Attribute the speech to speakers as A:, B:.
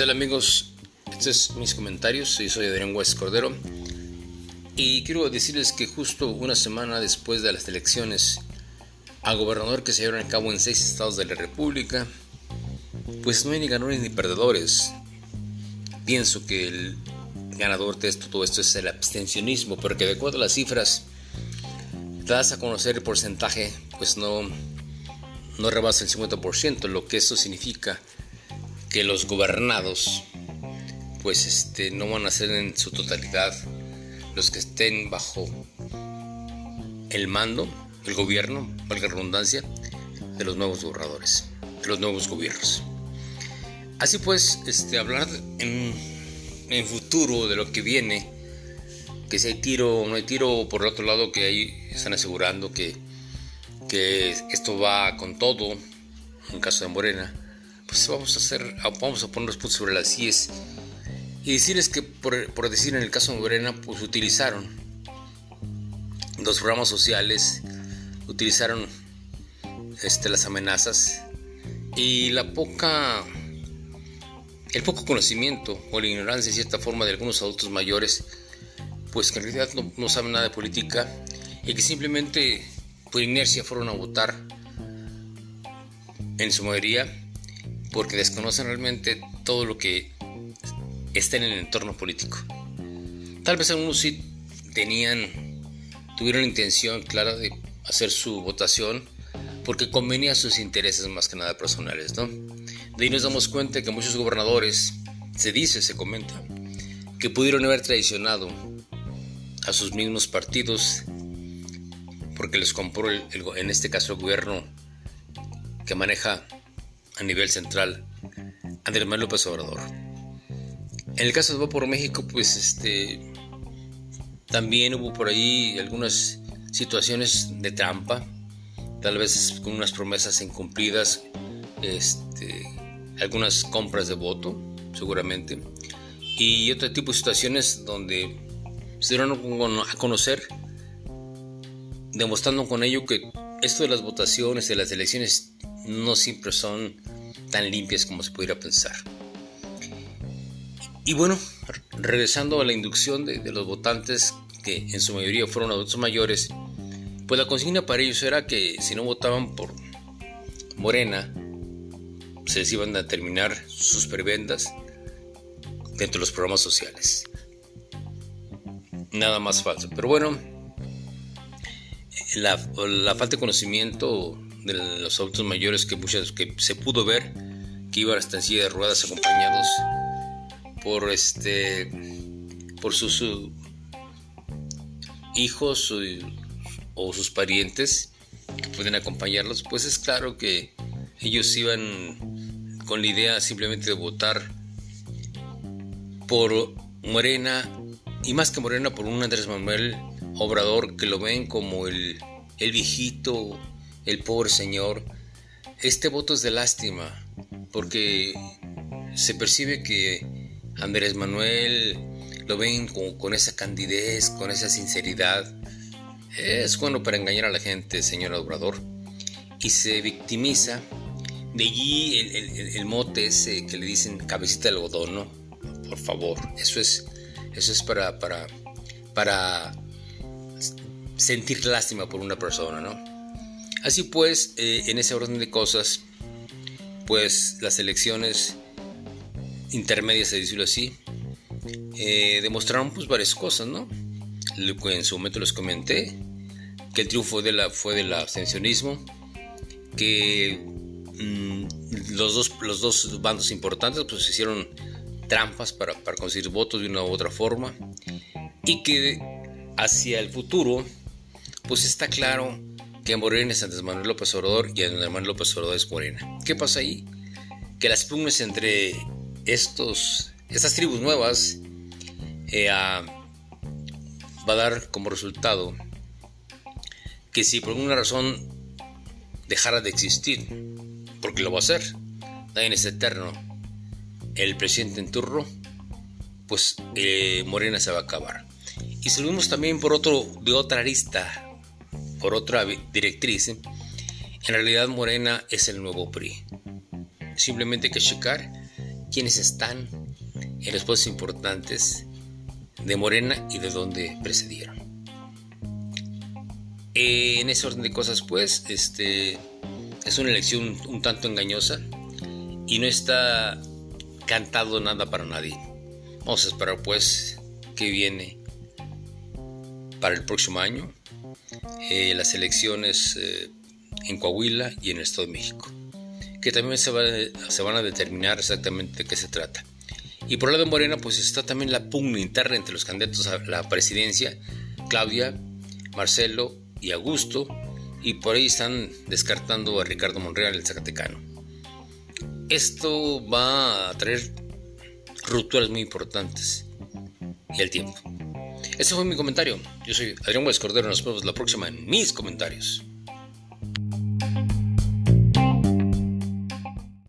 A: tal amigos? Estos son mis comentarios. Yo soy Adrián West Cordero. Y quiero decirles que justo una semana después de las elecciones a gobernador que se llevaron a cabo en seis estados de la República, pues no hay ni ganadores ni perdedores. Pienso que el ganador de esto, todo esto es el abstencionismo, porque de acuerdo a las cifras das a conocer el porcentaje, pues no, no rebasa el 50%, lo que eso significa que los gobernados pues este no van a ser en su totalidad los que estén bajo el mando, el gobierno, valga la redundancia, de los nuevos gobernadores, de los nuevos gobiernos. Así pues, este, hablar en, en futuro de lo que viene, que si hay tiro o no hay tiro, por el otro lado que ahí están asegurando que, que esto va con todo, en caso de Morena, pues vamos a hacer, vamos a poner los puntos sobre las IES y decirles que, por, decir en el caso de Morena, pues utilizaron los programas sociales, utilizaron este, las amenazas y la poca, el poco conocimiento o la ignorancia, en cierta forma, de algunos adultos mayores, pues que en realidad no, no saben nada de política y que simplemente por inercia fueron a votar en su mayoría porque desconocen realmente todo lo que está en el entorno político. Tal vez algunos sí tenían, tuvieron la intención clara de hacer su votación porque convenía a sus intereses más que nada personales, ¿no? De ahí nos damos cuenta que muchos gobernadores, se dice, se comenta, que pudieron haber traicionado a sus mismos partidos porque les compró, en este caso, el gobierno que maneja a nivel central Andrés Manuel López Obrador. En el caso de Va por México, pues este también hubo por ahí algunas situaciones de trampa, tal vez con unas promesas incumplidas, este, algunas compras de voto, seguramente, y otro tipo de situaciones donde se dieron a conocer, demostrando con ello que esto de las votaciones, de las elecciones, no siempre son tan limpias como se pudiera pensar. Y bueno, regresando a la inducción de, los votantes, que en su mayoría fueron adultos mayores, pues la consigna para ellos era que si no votaban por Morena, se les iban a terminar sus prebendas dentro de los programas sociales. Nada más falso. Pero bueno, la falta de conocimiento de los adultos mayores que muchas que se pudo ver que iban hasta en silla de ruedas acompañados por este por sus hijos o, sus parientes que pueden acompañarlos pues es claro que ellos iban con la idea simplemente de votar por Morena y más que Morena por un Andrés Manuel Obrador que lo ven como el, el viejito el pobre señor, este voto es de lástima, porque se percibe que Andrés Manuel lo ven con, esa candidez, con esa sinceridad. Es bueno para engañar a la gente, señor Obrador. Y se victimiza. De allí el, mote ese que le dicen cabecita de algodón, ¿no? Por favor, eso es, eso es para, para, para sentir lástima por una persona, ¿no? Así pues, eh, en ese orden de cosas, pues las elecciones intermedias, de decirlo así, eh, demostraron pues varias cosas, ¿no? En su momento les comenté que el triunfo de la, fue del abstencionismo, que mm, los, dos, los dos bandos importantes pues hicieron trampas para, para conseguir votos de una u otra forma y que hacia el futuro pues está claro que Morena es Andrés Manuel López Obrador y Andrés Manuel López Obrador es Morena. ¿Qué pasa ahí? Que las pugnas entre estos, estas tribus nuevas eh, va a dar como resultado que si por alguna razón dejara de existir, porque lo va a hacer, nadie es eterno, el presidente en turno, pues eh, Morena se va a acabar. Y subimos también por otro, de otra arista, por otra directriz, en realidad Morena es el nuevo PRI. Simplemente hay que checar quiénes están en los puestos importantes de Morena y de dónde precedieron. En ese orden de cosas, pues, este, es una elección un tanto engañosa y no está cantado nada para nadie. Vamos a esperar, pues, que viene para el próximo año eh, las elecciones eh, en Coahuila y en el Estado de México, que también se, van a determinar exactamente de qué se trata. Y por el lado de Morena, pues está también la pugna interna entre los candidatos a la presidencia, Claudia, Marcelo y Augusto, y por ahí están descartando a Ricardo Monreal, el Zacatecano. Esto va a traer rupturas muy importantes y el tiempo. Ese fue mi comentario. Yo soy Adrián Cordero. Nos vemos la próxima en mis comentarios.